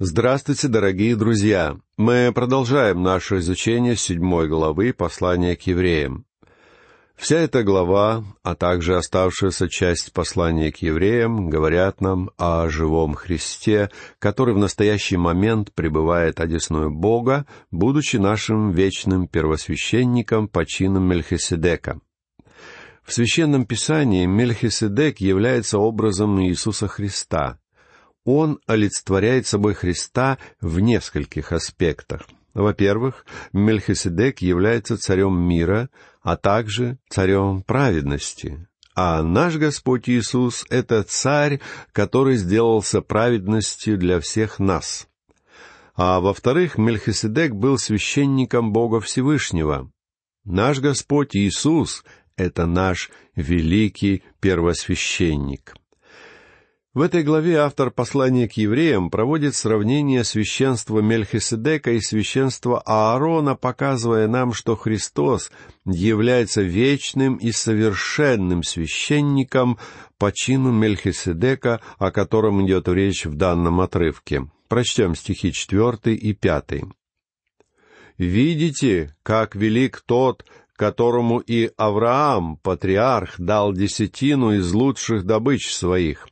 Здравствуйте, дорогие друзья! Мы продолжаем наше изучение седьмой главы послания к евреям. Вся эта глава, а также оставшаяся часть послания к евреям, говорят нам о живом Христе, который в настоящий момент пребывает одесную Бога, будучи нашим вечным первосвященником по чинам Мельхиседека. В Священном Писании Мельхиседек является образом Иисуса Христа. Он олицетворяет собой Христа в нескольких аспектах. Во-первых, Мельхиседек является царем мира, а также царем праведности. А наш Господь Иисус — это царь, который сделался праведностью для всех нас. А во-вторых, Мельхиседек был священником Бога Всевышнего. Наш Господь Иисус — это наш великий первосвященник — в этой главе автор послания к евреям проводит сравнение священства Мельхиседека и священства Аарона, показывая нам, что Христос является вечным и совершенным священником по чину Мельхиседека, о котором идет речь в данном отрывке. Прочтем стихи четвертый и пятый. «Видите, как велик тот, которому и Авраам, патриарх, дал десятину из лучших добыч своих»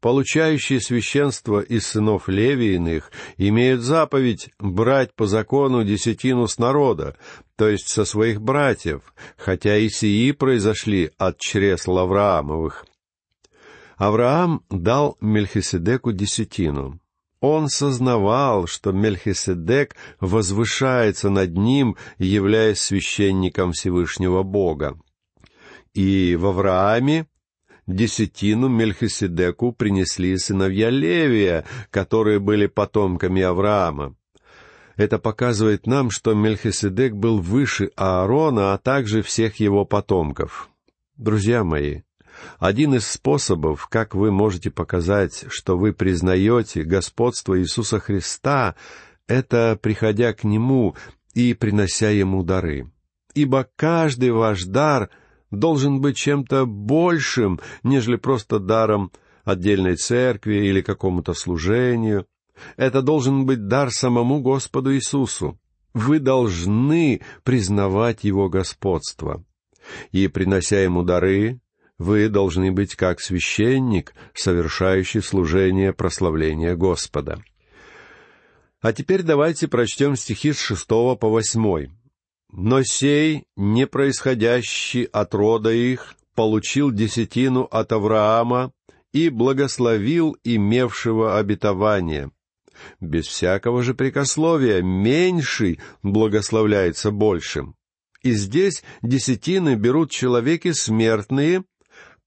получающие священство из сынов Левииных, имеют заповедь брать по закону десятину с народа, то есть со своих братьев, хотя и сии произошли от чресл Авраамовых. Авраам дал Мельхиседеку десятину. Он сознавал, что Мельхиседек возвышается над ним, являясь священником Всевышнего Бога. И в Аврааме десятину Мельхиседеку принесли сыновья Левия, которые были потомками Авраама. Это показывает нам, что Мельхиседек был выше Аарона, а также всех его потомков. Друзья мои, один из способов, как вы можете показать, что вы признаете господство Иисуса Христа, это приходя к Нему и принося Ему дары. Ибо каждый ваш дар должен быть чем-то большим, нежели просто даром отдельной церкви или какому-то служению. Это должен быть дар самому Господу Иисусу. Вы должны признавать Его господство. И, принося Ему дары, вы должны быть как священник, совершающий служение прославления Господа. А теперь давайте прочтем стихи с шестого по восьмой. Но сей, не происходящий от рода их, получил десятину от Авраама и благословил имевшего обетование. Без всякого же прикословия меньший благословляется большим. И здесь десятины берут человеки смертные,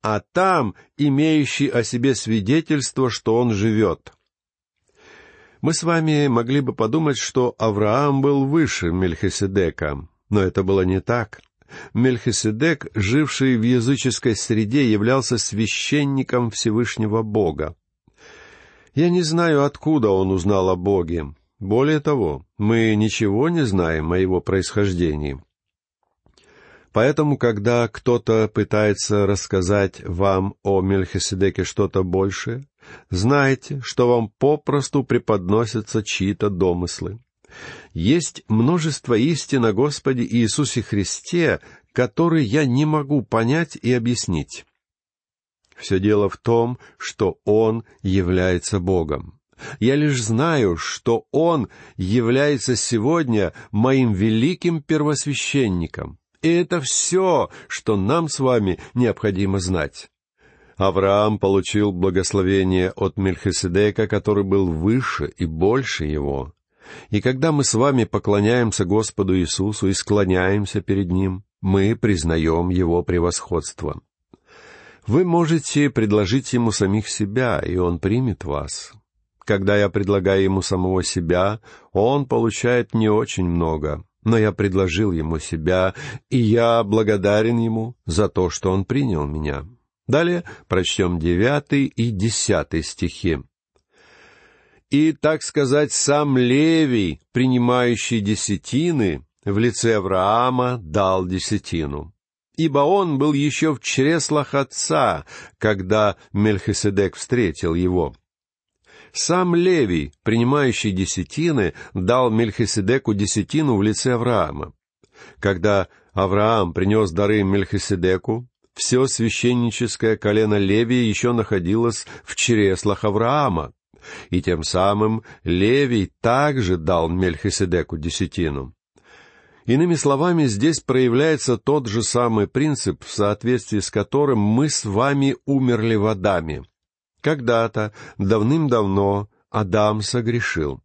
а там имеющий о себе свидетельство, что он живет. Мы с вами могли бы подумать, что Авраам был выше Мельхиседека, но это было не так. Мельхиседек, живший в языческой среде, являлся священником Всевышнего Бога. Я не знаю, откуда он узнал о Боге. Более того, мы ничего не знаем о его происхождении. Поэтому, когда кто-то пытается рассказать вам о Мельхиседеке что-то большее, знайте, что вам попросту преподносятся чьи-то домыслы. Есть множество истин о Господе Иисусе Христе, которые я не могу понять и объяснить. Все дело в том, что Он является Богом. Я лишь знаю, что Он является сегодня моим великим первосвященником. И это все, что нам с вами необходимо знать. Авраам получил благословение от Мельхиседека, который был выше и больше его. И когда мы с вами поклоняемся Господу Иисусу и склоняемся перед Ним, мы признаем Его превосходство. Вы можете предложить Ему самих себя, и Он примет вас. Когда я предлагаю Ему самого себя, Он получает не очень много, но я предложил Ему себя, и я благодарен Ему за то, что Он принял меня. Далее прочтем девятый и десятый стихи и, так сказать, сам Левий, принимающий десятины, в лице Авраама дал десятину. Ибо он был еще в чреслах отца, когда Мельхиседек встретил его. Сам Левий, принимающий десятины, дал Мельхиседеку десятину в лице Авраама. Когда Авраам принес дары Мельхиседеку, все священническое колено Левия еще находилось в чреслах Авраама, и тем самым Левий также дал Мельхиседеку десятину. Иными словами, здесь проявляется тот же самый принцип, в соответствии с которым мы с вами умерли в Адаме. Когда-то, давным-давно, Адам согрешил.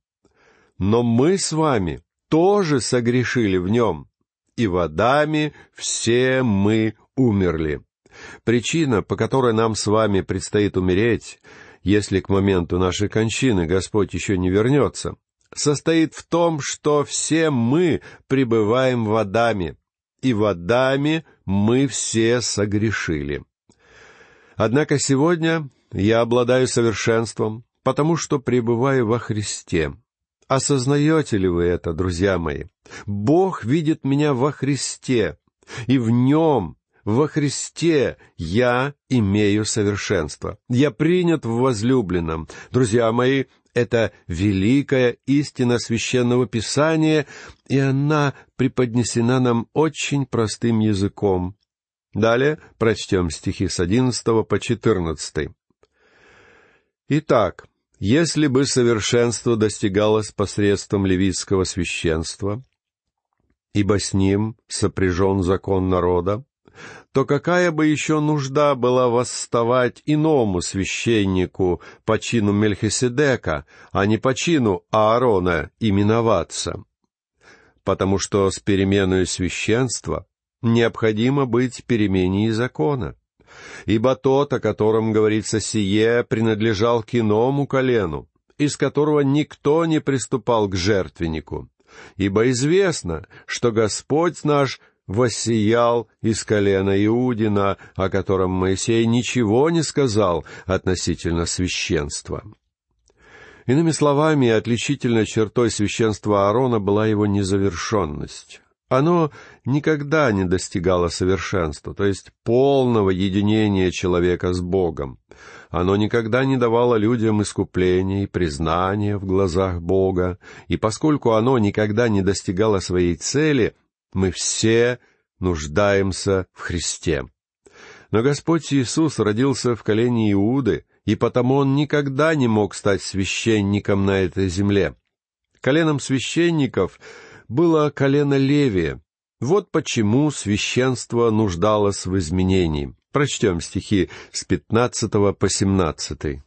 Но мы с вами тоже согрешили в нем, и в Адаме все мы умерли. Причина, по которой нам с вами предстоит умереть, если к моменту нашей кончины Господь еще не вернется, состоит в том, что все мы пребываем в Адаме, и в Адаме мы все согрешили. Однако сегодня я обладаю совершенством, потому что пребываю во Христе. Осознаете ли вы это, друзья мои? Бог видит меня во Христе, и в Нем, во Христе, я имею совершенство. Я принят в возлюбленном. Друзья мои, это великая истина священного писания, и она преподнесена нам очень простым языком. Далее прочтем стихи с одиннадцатого по четырнадцатый. Итак, если бы совершенство достигалось посредством левитского священства, ибо с ним сопряжен закон народа, то какая бы еще нужда была восставать иному священнику по чину Мельхиседека, а не по чину Аарона именоваться? Потому что с переменой священства необходимо быть перемене закона. Ибо тот, о котором говорится сие, принадлежал к иному колену, из которого никто не приступал к жертвеннику. Ибо известно, что Господь наш воссиял из колена Иудина, о котором Моисей ничего не сказал относительно священства. Иными словами, отличительной чертой священства Аарона была его незавершенность. Оно никогда не достигало совершенства, то есть полного единения человека с Богом. Оно никогда не давало людям искупления и признания в глазах Бога, и поскольку оно никогда не достигало своей цели, мы все нуждаемся в Христе. Но Господь Иисус родился в колене Иуды, и потому Он никогда не мог стать священником на этой земле. Коленом священников было колено Левия. Вот почему священство нуждалось в изменении. Прочтем стихи с пятнадцатого по семнадцатый.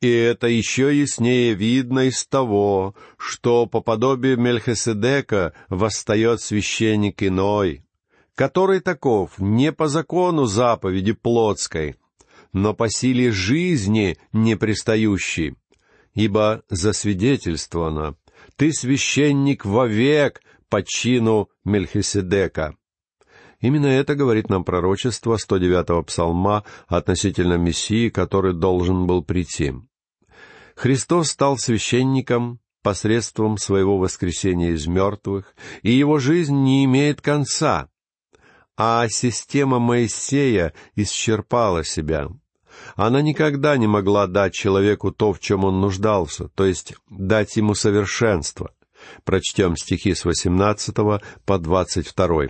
И это еще яснее видно из того, что по подобию Мельхиседека восстает священник иной, который таков не по закону заповеди плотской, но по силе жизни непристающий. Ибо засвидетельствовано, ты священник вовек по чину Мельхиседека. Именно это говорит нам пророчество 109-го псалма относительно Мессии, который должен был прийти. Христос стал священником посредством своего воскресения из мертвых, и его жизнь не имеет конца, а система Моисея исчерпала себя. Она никогда не могла дать человеку то, в чем он нуждался, то есть дать ему совершенство. Прочтем стихи с 18 по 22.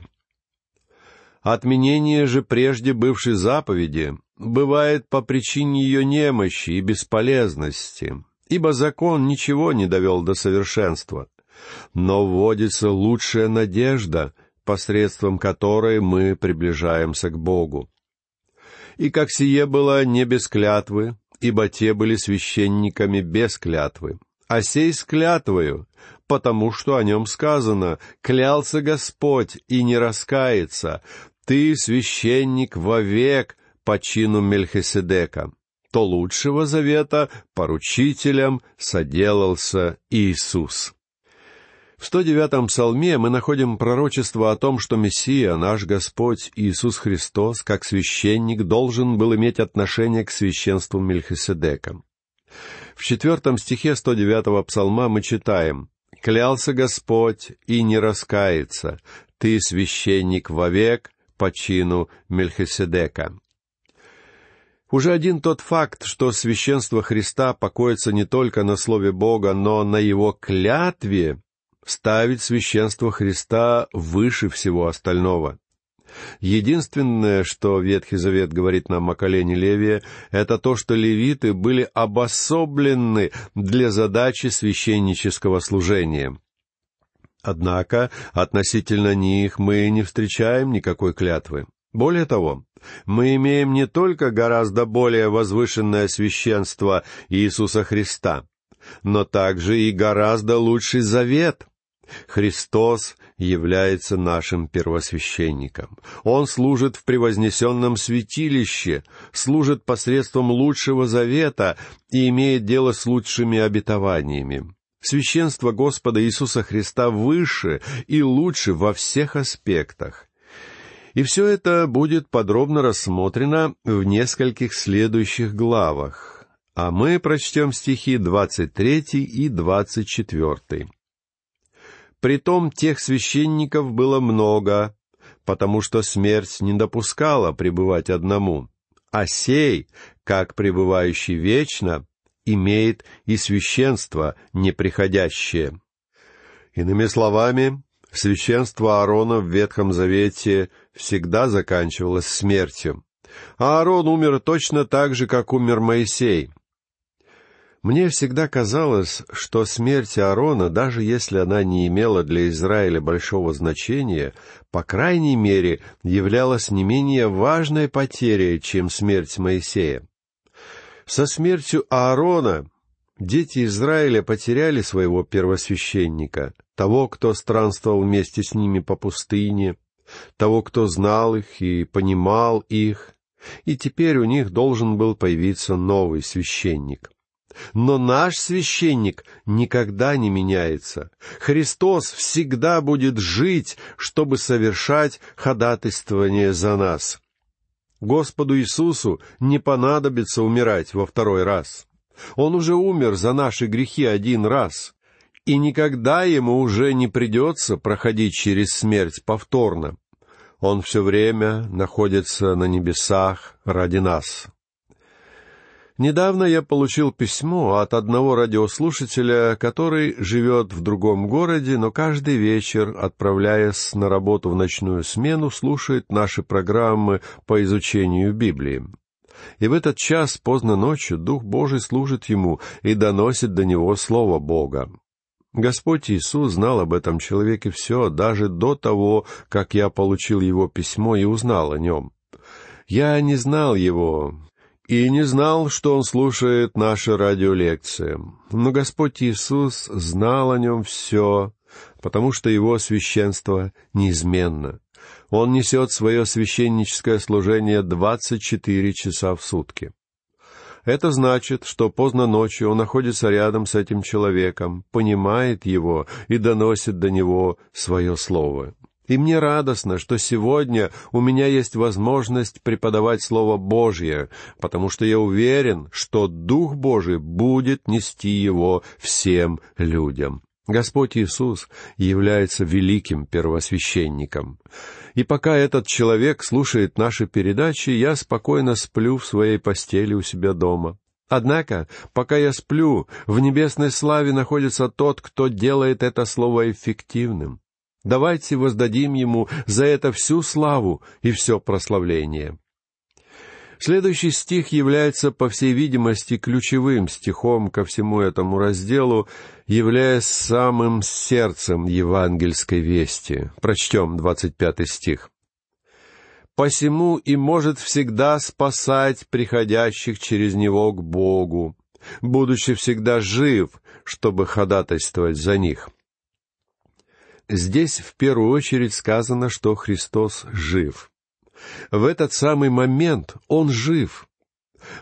Отменение же прежде бывшей заповеди бывает по причине ее немощи и бесполезности, ибо закон ничего не довел до совершенства. Но вводится лучшая надежда, посредством которой мы приближаемся к Богу. И как сие было не без клятвы, ибо те были священниками без клятвы, а сей с клятвою, потому что о нем сказано, «Клялся Господь и не раскается, ты священник вовек по чину Мельхиседека». То лучшего завета поручителем соделался Иисус. В 109-м псалме мы находим пророчество о том, что Мессия, наш Господь Иисус Христос, как священник, должен был иметь отношение к священству Мельхиседека. В четвертом стихе 109-го псалма мы читаем «Клялся Господь и не раскается, ты священник вовек по чину Мельхиседека». Уже один тот факт, что священство Христа покоится не только на Слове Бога, но на Его клятве, ставит священство Христа выше всего остального. Единственное, что Ветхий Завет говорит нам о колене Левия, это то, что левиты были обособлены для задачи священнического служения. Однако относительно них мы не встречаем никакой клятвы. Более того, мы имеем не только гораздо более возвышенное священство Иисуса Христа, но также и гораздо лучший завет. Христос является нашим первосвященником. Он служит в превознесенном святилище, служит посредством лучшего завета и имеет дело с лучшими обетованиями. Священство Господа Иисуса Христа выше и лучше во всех аспектах. И все это будет подробно рассмотрено в нескольких следующих главах. А мы прочтем стихи 23 и 24. Притом тех священников было много, потому что смерть не допускала пребывать одному, а сей, как пребывающий вечно, имеет и священство неприходящее. Иными словами, священство Аарона в Ветхом Завете всегда заканчивалось смертью. А Аарон умер точно так же, как умер Моисей. Мне всегда казалось, что смерть Аарона, даже если она не имела для Израиля большого значения, по крайней мере, являлась не менее важной потерей, чем смерть Моисея. Со смертью Аарона дети Израиля потеряли своего первосвященника, того, кто странствовал вместе с ними по пустыне, того, кто знал их и понимал их, и теперь у них должен был появиться новый священник. Но наш священник никогда не меняется. Христос всегда будет жить, чтобы совершать ходатайствование за нас. Господу Иисусу не понадобится умирать во второй раз. Он уже умер за наши грехи один раз, и никогда ему уже не придется проходить через смерть повторно. Он все время находится на небесах ради нас. Недавно я получил письмо от одного радиослушателя, который живет в другом городе, но каждый вечер, отправляясь на работу в ночную смену, слушает наши программы по изучению Библии. И в этот час поздно ночью Дух Божий служит ему и доносит до него Слово Бога. Господь Иисус знал об этом человеке все, даже до того, как я получил его письмо и узнал о нем. Я не знал его, и не знал, что он слушает наши радиолекции. Но Господь Иисус знал о нем все, потому что его священство неизменно. Он несет свое священническое служение двадцать четыре часа в сутки. Это значит, что поздно ночью он находится рядом с этим человеком, понимает его и доносит до него свое слово. И мне радостно, что сегодня у меня есть возможность преподавать Слово Божье, потому что я уверен, что Дух Божий будет нести его всем людям. Господь Иисус является великим первосвященником. И пока этот человек слушает наши передачи, я спокойно сплю в своей постели у себя дома. Однако, пока я сплю, в небесной славе находится тот, кто делает это слово эффективным. Давайте воздадим Ему за это всю славу и все прославление. Следующий стих является, по всей видимости, ключевым стихом ко всему этому разделу, являясь самым сердцем евангельской вести. Прочтем двадцать пятый стих. «Посему и может всегда спасать приходящих через него к Богу, будучи всегда жив, чтобы ходатайствовать за них». Здесь в первую очередь сказано, что Христос жив. В этот самый момент Он жив.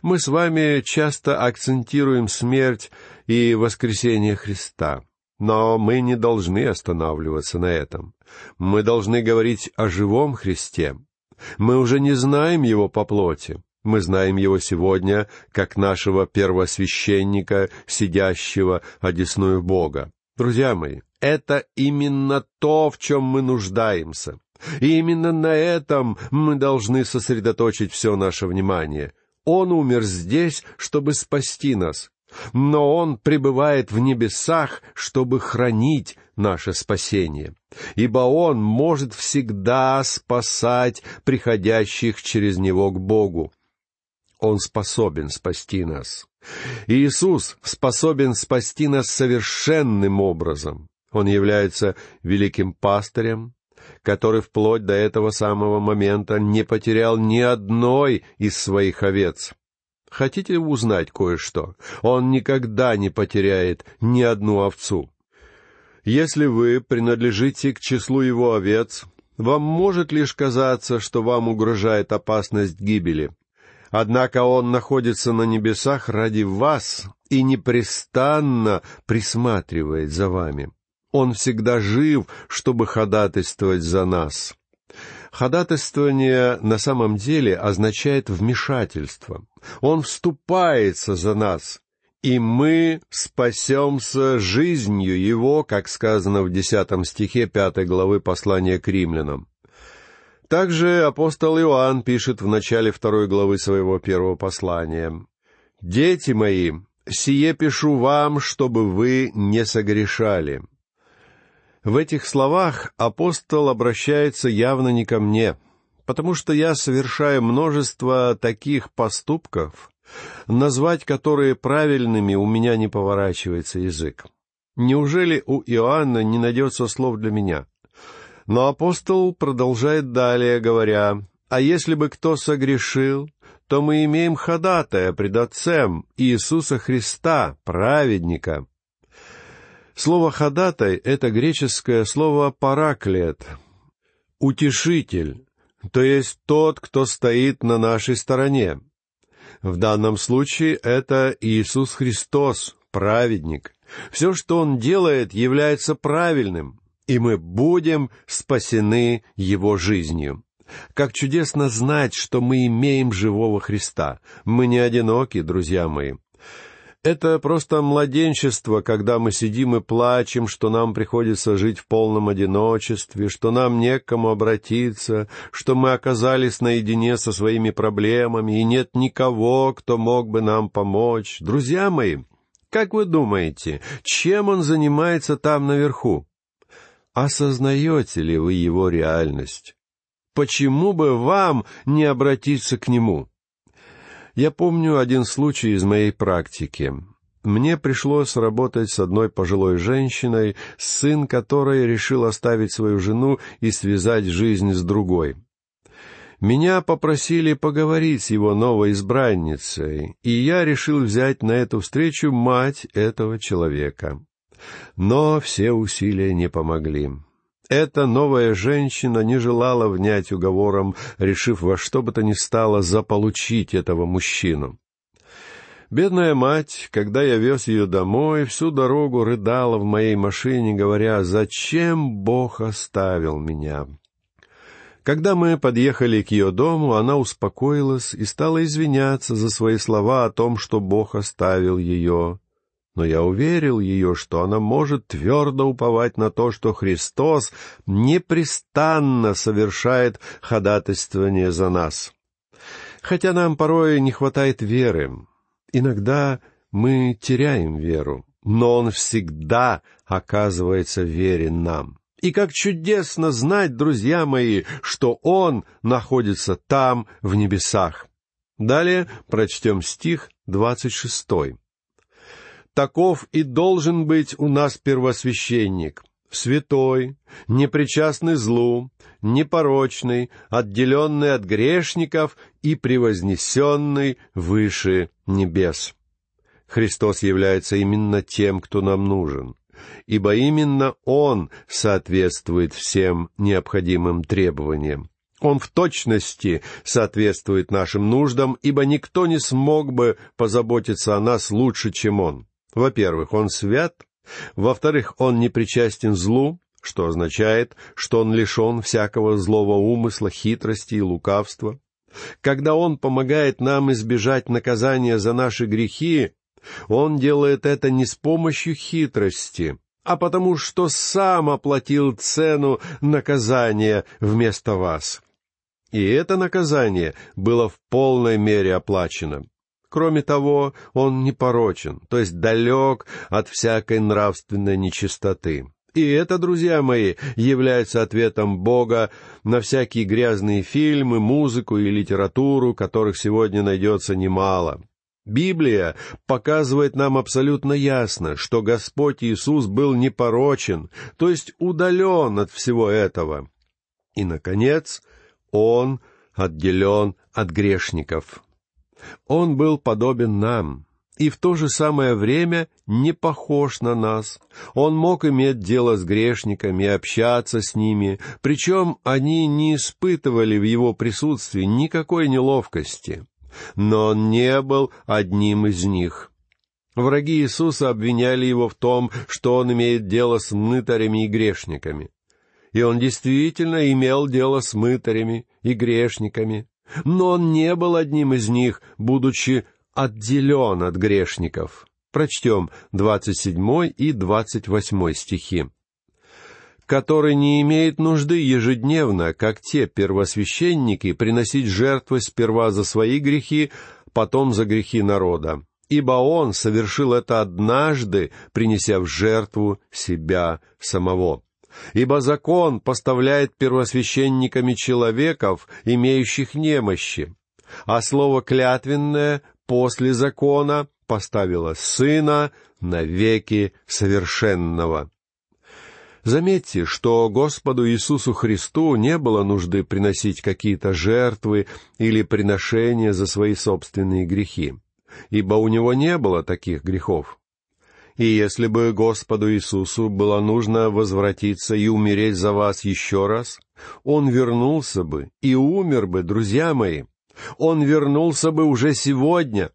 Мы с вами часто акцентируем смерть и воскресение Христа. Но мы не должны останавливаться на этом. Мы должны говорить о живом Христе. Мы уже не знаем Его по плоти. Мы знаем Его сегодня как нашего первосвященника, сидящего одесную Бога. Друзья мои, это именно то, в чем мы нуждаемся. И именно на этом мы должны сосредоточить все наше внимание. Он умер здесь, чтобы спасти нас, но Он пребывает в небесах, чтобы хранить наше спасение, ибо Он может всегда спасать приходящих через Него к Богу. Он способен спасти нас. Иисус способен спасти нас совершенным образом. Он является великим пастырем, который вплоть до этого самого момента не потерял ни одной из своих овец. Хотите узнать кое-что? Он никогда не потеряет ни одну овцу. Если вы принадлежите к числу его овец, вам может лишь казаться, что вам угрожает опасность гибели. Однако он находится на небесах ради вас и непрестанно присматривает за вами. Он всегда жив, чтобы ходатайствовать за нас. Ходатайствование на самом деле означает вмешательство. Он вступается за нас, и мы спасемся жизнью Его, как сказано в десятом стихе пятой главы послания к римлянам. Также апостол Иоанн пишет в начале второй главы своего первого послания. «Дети мои, сие пишу вам, чтобы вы не согрешали». В этих словах апостол обращается явно не ко мне, потому что я совершаю множество таких поступков, назвать которые правильными у меня не поворачивается язык. Неужели у Иоанна не найдется слов для меня? Но апостол продолжает далее, говоря, «А если бы кто согрешил, то мы имеем ходатая пред Отцем Иисуса Христа, праведника, Слово «ходатай» — это греческое слово «параклет», «утешитель», то есть тот, кто стоит на нашей стороне. В данном случае это Иисус Христос, праведник. Все, что Он делает, является правильным, и мы будем спасены Его жизнью. Как чудесно знать, что мы имеем живого Христа. Мы не одиноки, друзья мои. Это просто младенчество, когда мы сидим и плачем, что нам приходится жить в полном одиночестве, что нам не к кому обратиться, что мы оказались наедине со своими проблемами, и нет никого, кто мог бы нам помочь. Друзья мои, как вы думаете, чем он занимается там наверху? Осознаете ли вы его реальность? Почему бы вам не обратиться к нему? Я помню один случай из моей практики. Мне пришлось работать с одной пожилой женщиной, сын которой решил оставить свою жену и связать жизнь с другой. Меня попросили поговорить с его новой избранницей, и я решил взять на эту встречу мать этого человека. Но все усилия не помогли. Эта новая женщина не желала внять уговором, решив во что бы то ни стало заполучить этого мужчину. Бедная мать, когда я вез ее домой, всю дорогу рыдала в моей машине, говоря, «Зачем Бог оставил меня?» Когда мы подъехали к ее дому, она успокоилась и стала извиняться за свои слова о том, что Бог оставил ее но я уверил ее, что она может твердо уповать на то, что Христос непрестанно совершает ходатайствование за нас. Хотя нам порой не хватает веры, иногда мы теряем веру, но Он всегда оказывается верен нам. И как чудесно знать, друзья мои, что Он находится там, в небесах. Далее прочтем стих двадцать шестой. Таков и должен быть у нас первосвященник, святой, непричастный злу, непорочный, отделенный от грешников и превознесенный выше небес. Христос является именно тем, кто нам нужен, ибо именно Он соответствует всем необходимым требованиям. Он в точности соответствует нашим нуждам, ибо никто не смог бы позаботиться о нас лучше, чем Он. Во-первых, он свят. Во-вторых, он не причастен злу, что означает, что он лишен всякого злого умысла, хитрости и лукавства. Когда он помогает нам избежать наказания за наши грехи, он делает это не с помощью хитрости, а потому что сам оплатил цену наказания вместо вас. И это наказание было в полной мере оплачено. Кроме того, он непорочен, то есть далек от всякой нравственной нечистоты. И это, друзья мои, является ответом Бога на всякие грязные фильмы, музыку и литературу, которых сегодня найдется немало. Библия показывает нам абсолютно ясно, что Господь Иисус был непорочен, то есть удален от всего этого. И, наконец, Он отделен от грешников. Он был подобен нам, и в то же самое время не похож на нас. Он мог иметь дело с грешниками, общаться с ними, причем они не испытывали в его присутствии никакой неловкости но он не был одним из них. Враги Иисуса обвиняли его в том, что он имеет дело с мытарями и грешниками. И он действительно имел дело с мытарями и грешниками, но он не был одним из них, будучи отделен от грешников. Прочтем двадцать седьмой и двадцать восьмой стихи который не имеет нужды ежедневно, как те первосвященники, приносить жертвы сперва за свои грехи, потом за грехи народа. Ибо он совершил это однажды, принеся в жертву себя самого. Ибо закон поставляет первосвященниками человеков, имеющих немощи, а слово «клятвенное» после закона поставило Сына навеки совершенного. Заметьте, что Господу Иисусу Христу не было нужды приносить какие-то жертвы или приношения за свои собственные грехи, ибо у него не было таких грехов. И если бы Господу Иисусу было нужно возвратиться и умереть за вас еще раз, Он вернулся бы и умер бы, друзья мои. Он вернулся бы уже сегодня.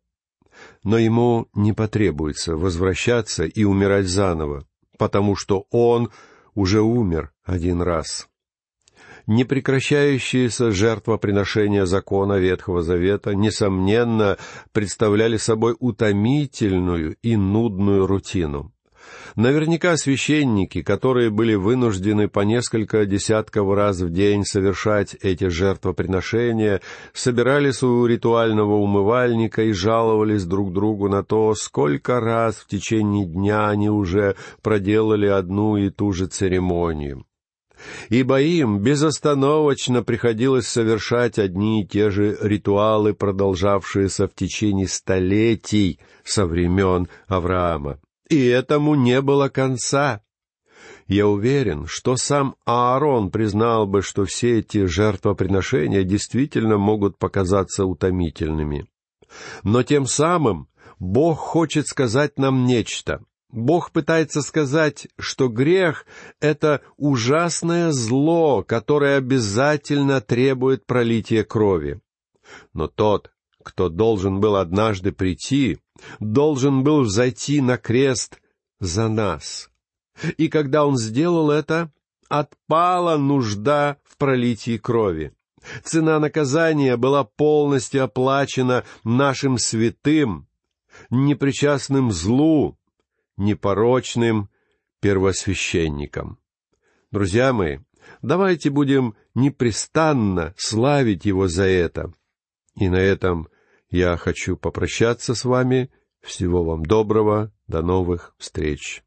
Но Ему не потребуется возвращаться и умирать заново, потому что Он уже умер один раз. Непрекращающиеся жертвоприношения закона Ветхого Завета, несомненно, представляли собой утомительную и нудную рутину. Наверняка священники, которые были вынуждены по несколько десятков раз в день совершать эти жертвоприношения, собирались у ритуального умывальника и жаловались друг другу на то, сколько раз в течение дня они уже проделали одну и ту же церемонию ибо им безостановочно приходилось совершать одни и те же ритуалы, продолжавшиеся в течение столетий со времен Авраама и этому не было конца. Я уверен, что сам Аарон признал бы, что все эти жертвоприношения действительно могут показаться утомительными. Но тем самым Бог хочет сказать нам нечто. Бог пытается сказать, что грех — это ужасное зло, которое обязательно требует пролития крови. Но тот, кто должен был однажды прийти, должен был взойти на крест за нас. И когда он сделал это, отпала нужда в пролитии крови. Цена наказания была полностью оплачена нашим святым, непричастным злу, непорочным первосвященником. Друзья мои, давайте будем непрестанно славить Его за это. И на этом я хочу попрощаться с вами. Всего вам доброго. До новых встреч.